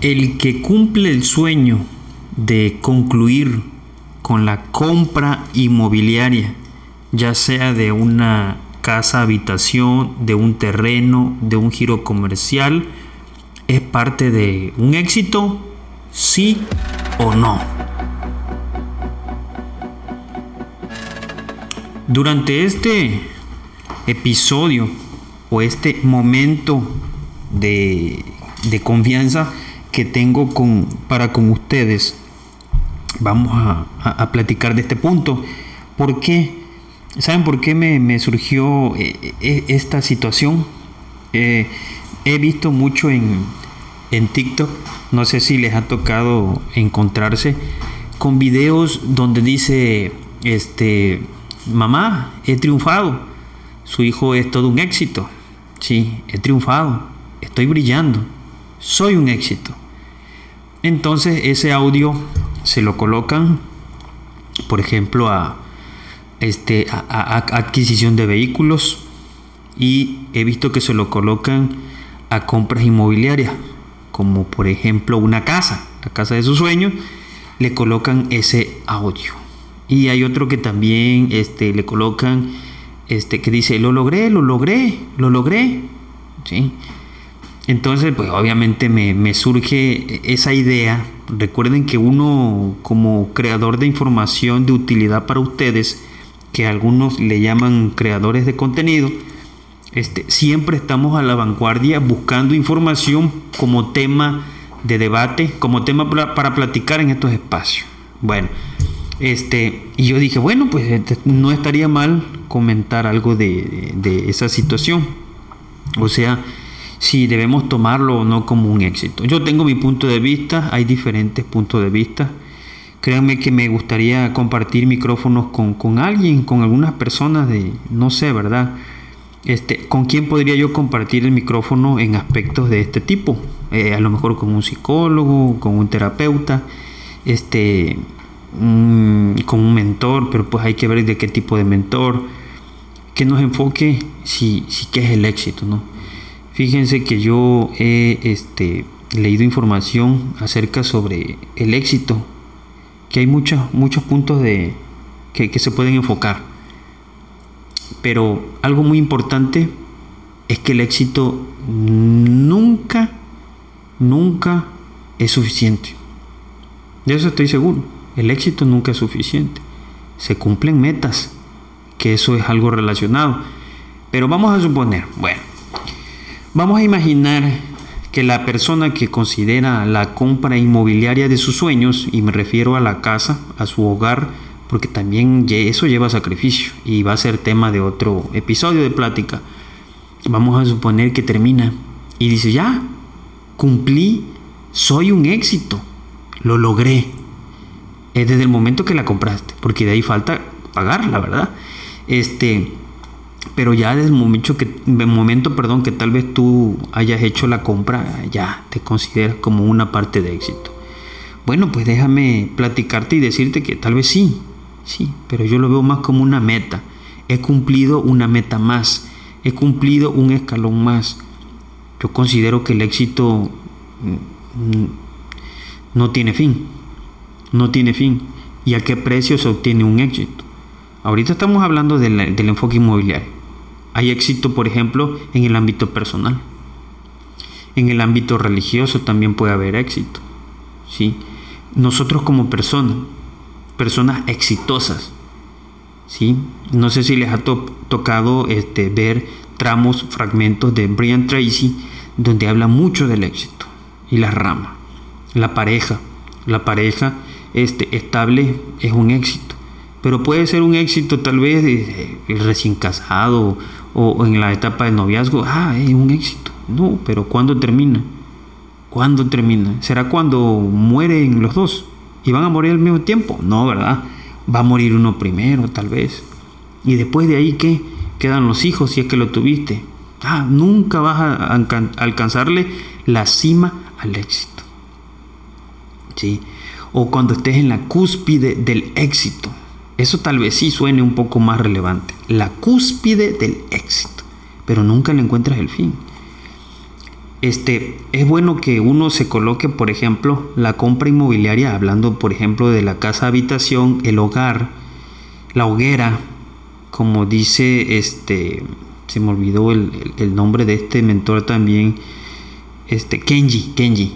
El que cumple el sueño de concluir con la compra inmobiliaria, ya sea de una casa habitación, de un terreno, de un giro comercial, es parte de un éxito, sí o no. Durante este episodio o este momento de, confianza que tengo con, para con ustedes, vamos a, platicar de este punto. ¿Por qué? ¿Saben por qué me, surgió eh, eh, esta situación? Eh, he visto mucho en, en TikTok, no sé si les ha tocado encontrarse con videos donde dice, este, mamá, he triunfado, su hijo es todo un éxito, sí, he triunfado, estoy brillando, soy un éxito. Entonces ese audio se lo colocan, por ejemplo, a, este, a, adquisición de vehículos y he visto que se lo colocan a compras inmobiliarias, como por ejemplo una casa, la casa de sus sueños, le colocan ese audio. Y hay otro que también este, le colocan, este, que dice, lo logré, lo logré, lo logré. ¿Sí? Entonces, pues obviamente me, surge esa idea. Recuerden que uno como creador de información de utilidad para ustedes, que algunos le llaman creadores de contenido, este, siempre estamos a la vanguardia buscando información como tema de debate, como tema para, para platicar en estos espacios. Bueno, este, y yo dije, bueno, pues este, no estaría mal comentar algo de, de esa situación. O sea, si debemos tomarlo o no como un éxito. Yo tengo mi punto de vista, hay diferentes puntos de vista. Créanme que me gustaría compartir micrófonos con, alguien, con algunas personas de, no sé, ¿verdad? Este, ¿Con quién podría yo compartir el micrófono en aspectos de este tipo? Eh, a lo mejor con un psicólogo, con un terapeuta, este, con un mentor, pero pues hay que ver de qué tipo de mentor, que nos enfoque si, si qué es el éxito, ¿no? Fíjense que yo he este, leído información acerca sobre el éxito, que hay muchos, muchos puntos de, que, se pueden enfocar. Pero algo muy importante es que el éxito nunca, nunca es suficiente. De eso estoy seguro. El éxito nunca es suficiente. Se cumplen metas, que eso es algo relacionado. Pero vamos a suponer, bueno, Vamos a imaginar que la persona que considera la compra inmobiliaria de sus sueños, y me refiero a la casa, a su hogar, porque también eso lleva sacrificio y va a ser tema de otro episodio de plática. Vamos a suponer que termina y dice, ya, cumplí, soy un éxito, lo logré. Es desde el momento que la compraste, porque de ahí falta pagarla, ¿verdad? Este, pero ya desde el momento que, perdón, que tal vez tú hayas hecho la compra, ya te consideras como una parte de éxito. Bueno, pues déjame platicarte y decirte que tal vez sí, sí, pero yo lo veo más como una meta. He cumplido una meta más, he cumplido un escalón más. Yo considero que el éxito mm, no tiene fin, no tiene fin. ¿Y a qué precio se obtiene un éxito? Ahorita estamos hablando del, enfoque inmobiliario. Hay éxito, por ejemplo, en el ámbito personal. En el ámbito religioso también puede haber éxito. ¿sí? Nosotros como personas, personas exitosas, ¿sí? no sé si les ha tocado este, ver tramos, fragmentos de Brian Tracy, donde habla mucho del éxito y la rama. La pareja, la pareja este, estable es un éxito pero puede ser un éxito tal vez recién casado o, en la etapa de noviazgo, ah, es un éxito. No, pero ¿cuándo termina? ¿Cuándo termina? ¿Será cuando mueren los dos? ¿Y van a morir al mismo tiempo? No, ¿verdad? Va a morir uno primero, tal vez. Y después de ahí, ¿qué? Quedan los hijos si es que lo tuviste. Ah, nunca vas a alcanzarle la cima al éxito. ¿Sí? O cuando estés en la cúspide del éxito. Eso tal vez sí suene un poco más relevante. La cúspide del éxito. Pero nunca le encuentras el fin. este, es bueno que uno se coloque, por ejemplo, la compra inmobiliaria, hablando, por ejemplo, de la casa habitación, el hogar, la hoguera, como dice este, se me olvidó el, nombre de este mentor también, este, Kenji, Kenji.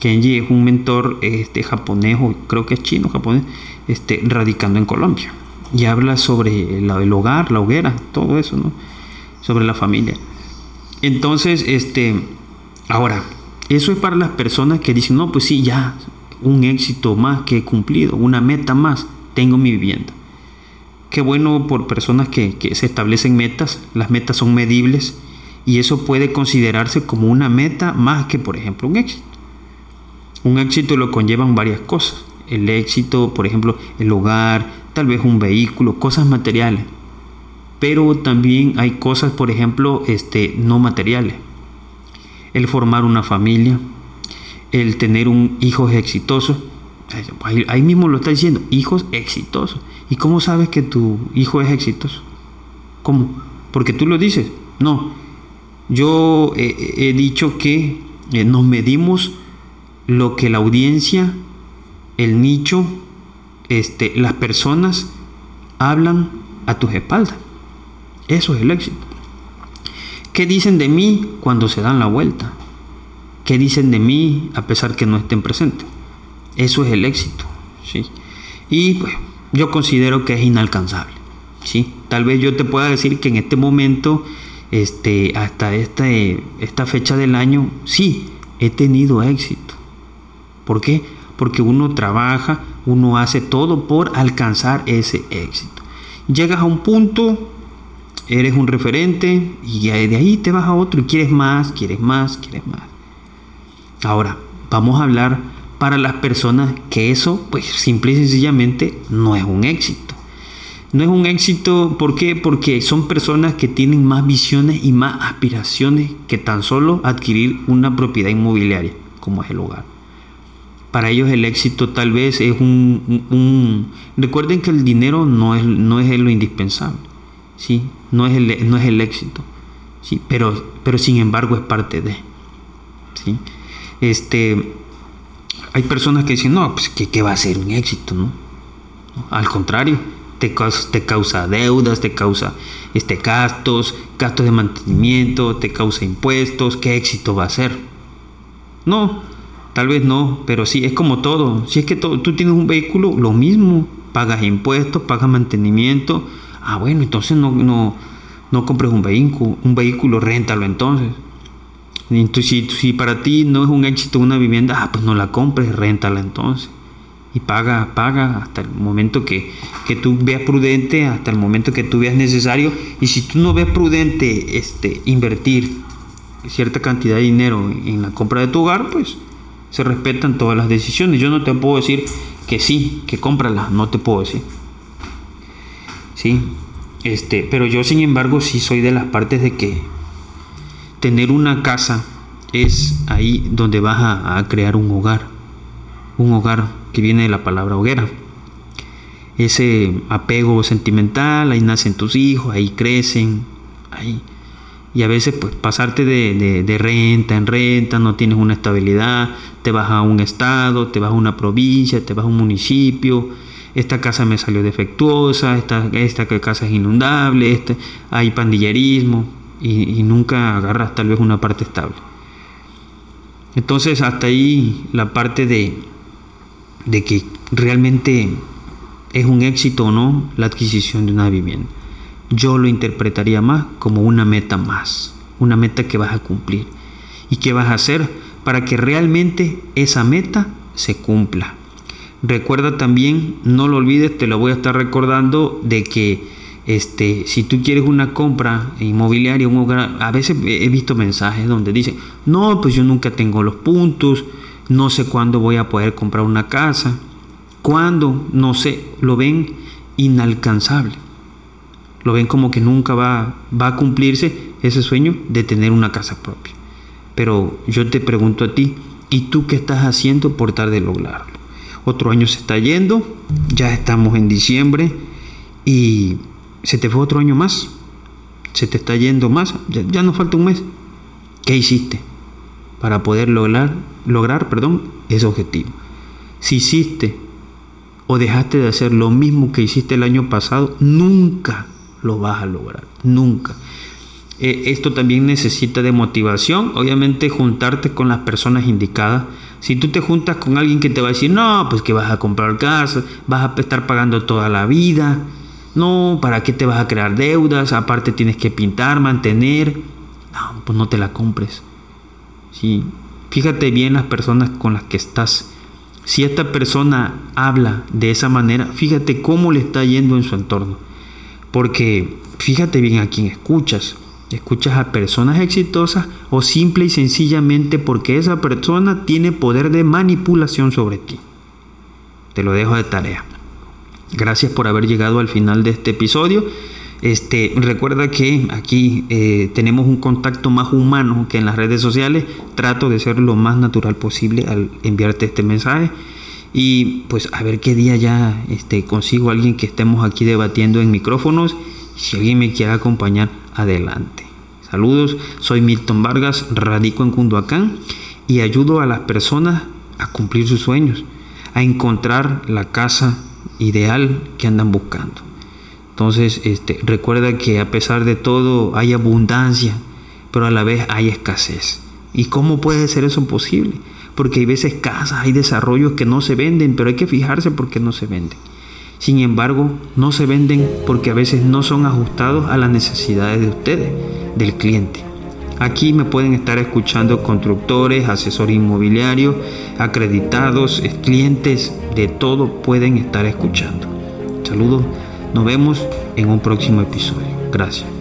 Kenji es un mentor este, japonés, o creo que es chino, japonés, este, radicando en Colombia. Y habla sobre el hogar, la hoguera, todo eso, ¿no? Sobre la familia. Entonces, este, ahora, eso es para las personas que dicen, no, pues sí, ya, un éxito más que he cumplido, una meta más, tengo mi vivienda. Qué bueno por personas que, que se establecen metas, las metas son medibles y eso puede considerarse como una meta más que, por ejemplo, un éxito. Un éxito lo conllevan varias cosas. El éxito, por ejemplo, el hogar, tal vez un vehículo, cosas materiales pero también hay cosas, por ejemplo, este, no materiales. El formar una familia, el tener un hijos exitosos. Ahí, mismo lo está diciendo, hijos exitosos. ¿Y cómo sabes que tu hijo es exitoso? ¿Cómo? Porque tú lo dices. No. Yo he dicho que eh, nos medimos lo que la audiencia, el nicho, este, las personas hablan a tus espaldas. Eso es el éxito. ¿Qué dicen de mí cuando se dan la vuelta? ¿Qué dicen de mí a pesar que no estén presentes? Eso es el éxito. ¿sí? Y pues, yo considero que es inalcanzable. ¿sí? Tal vez yo te pueda decir que en este momento, este, hasta esta, esta fecha del año, sí, he tenido éxito. ¿Por qué? Porque uno trabaja, uno hace todo por alcanzar ese éxito. Llegas a un punto eres un referente y de ahí te vas a otro y quieres más, quieres más, quieres más. Ahora, vamos a hablar para las personas que eso, pues simple y sencillamente, no es un éxito. No es un éxito, ¿por qué? Porque son personas que tienen más visiones y más aspiraciones que tan solo adquirir una propiedad inmobiliaria, como es el hogar. Para ellos el éxito tal vez es un... recuerden que el dinero no es, no es lo indispensable. ¿sí? no es el, no es el éxito, ¿sí? pero, pero sin embargo es parte de. ¿sí? Este, hay personas que dicen, no, pues que, va a ser un éxito, ¿no? Al contrario, te causa, te causa deudas, te causa este, gastos, gastos de mantenimiento, te causa impuestos, ¿qué éxito va a ser? No, tal vez no, pero sí, es como todo. Si es que tú tienes un vehículo, lo mismo, pagas impuestos, pagas mantenimiento, Ah, bueno, entonces no, no, no compres un vehículo, un vehículo, réntalo entonces. Entonces, si, para ti no es un éxito una vivienda, ah, pues no la compres, réntala entonces. Y paga, paga hasta el momento que, que, tú veas prudente, hasta el momento que tú veas necesario. Y si tú no ves prudente este, invertir cierta cantidad de dinero en la compra de tu hogar, pues se respetan todas las decisiones. Yo no te puedo decir que sí, que cómprala, no te puedo decir. ¿sí? Este, pero yo sin embargo sí soy de las partes de que tener una casa es ahí donde vas a, crear un hogar, un hogar que viene de la palabra hoguera. Ese apego sentimental, ahí nacen tus hijos, ahí crecen, ahí. Y a veces pues pasarte de, de renta en renta, no tienes una estabilidad, te vas a un estado, te vas a una provincia, te vas a un municipio, esta casa me salió defectuosa, esta, esta casa es inundable, este, hay pandillerismo y, nunca agarras tal vez una parte estable. Entonces hasta ahí la parte de, de que realmente es un éxito o no la adquisición de una vivienda. Yo lo interpretaría más como una meta más, una meta que vas a cumplir. ¿Y qué vas a hacer para que realmente esa meta se cumpla? Recuerda también, no lo olvides, te lo voy a estar recordando, de que este, si tú quieres una compra inmobiliaria, a veces he visto mensajes donde dicen, no, pues yo nunca tengo los puntos, no sé cuándo voy a poder comprar una casa, cuándo, no sé, lo ven inalcanzable. Lo ven como que nunca va, va a cumplirse ese sueño de tener una casa propia. Pero yo te pregunto a ti, ¿y tú qué estás haciendo por tal de lograrlo? otro año se está yendo, ya estamos en diciembre y se te fue otro año más, se te está yendo más, ya, nos falta un mes. ¿Qué hiciste? para poder lograr, lograr perdón, ese objetivo. Si hiciste o dejaste de hacer lo mismo que hiciste el año pasado, nunca lo vas a lograr, nunca. Eh, esto también necesita de motivación, obviamente juntarte con las personas indicadas. Si tú te juntas con alguien que te va a decir, no, pues que vas a comprar casa, vas a estar pagando toda la vida, no, ¿para qué te vas a crear deudas? Aparte tienes que pintar, mantener, no, pues no te la compres. ¿sí? Fíjate bien las personas con las que estás. Si esta persona habla de esa manera, fíjate cómo le está yendo en su entorno. Porque fíjate bien a quién escuchas. Escuchas a personas exitosas o simple y sencillamente porque esa persona tiene poder de manipulación sobre ti. Te lo dejo de tarea. Gracias por haber llegado al final de este episodio. Este, recuerda que aquí eh, tenemos un contacto más humano que en las redes sociales. Trato de ser lo más natural posible al enviarte este mensaje. Y pues a ver qué día ya este, consigo alguien que estemos aquí debatiendo en micrófonos. Si alguien me quiere acompañar, adelante. Saludos, soy Milton Vargas, radico en Cunduacán y ayudo a las personas a cumplir sus sueños, a encontrar la casa ideal que andan buscando. Entonces, este, recuerda que a pesar de todo hay abundancia, pero a la vez hay escasez. ¿Y cómo puede ser eso posible? Porque hay veces casas, hay desarrollos que no se venden, pero hay que fijarse por qué no se venden. Sin embargo, no se venden porque a veces no son ajustados a las necesidades de ustedes, del cliente. Aquí me pueden estar escuchando constructores, asesores inmobiliarios, acreditados, clientes, de todo pueden estar escuchando. Saludos nos vemos en un próximo episodio. Gracias.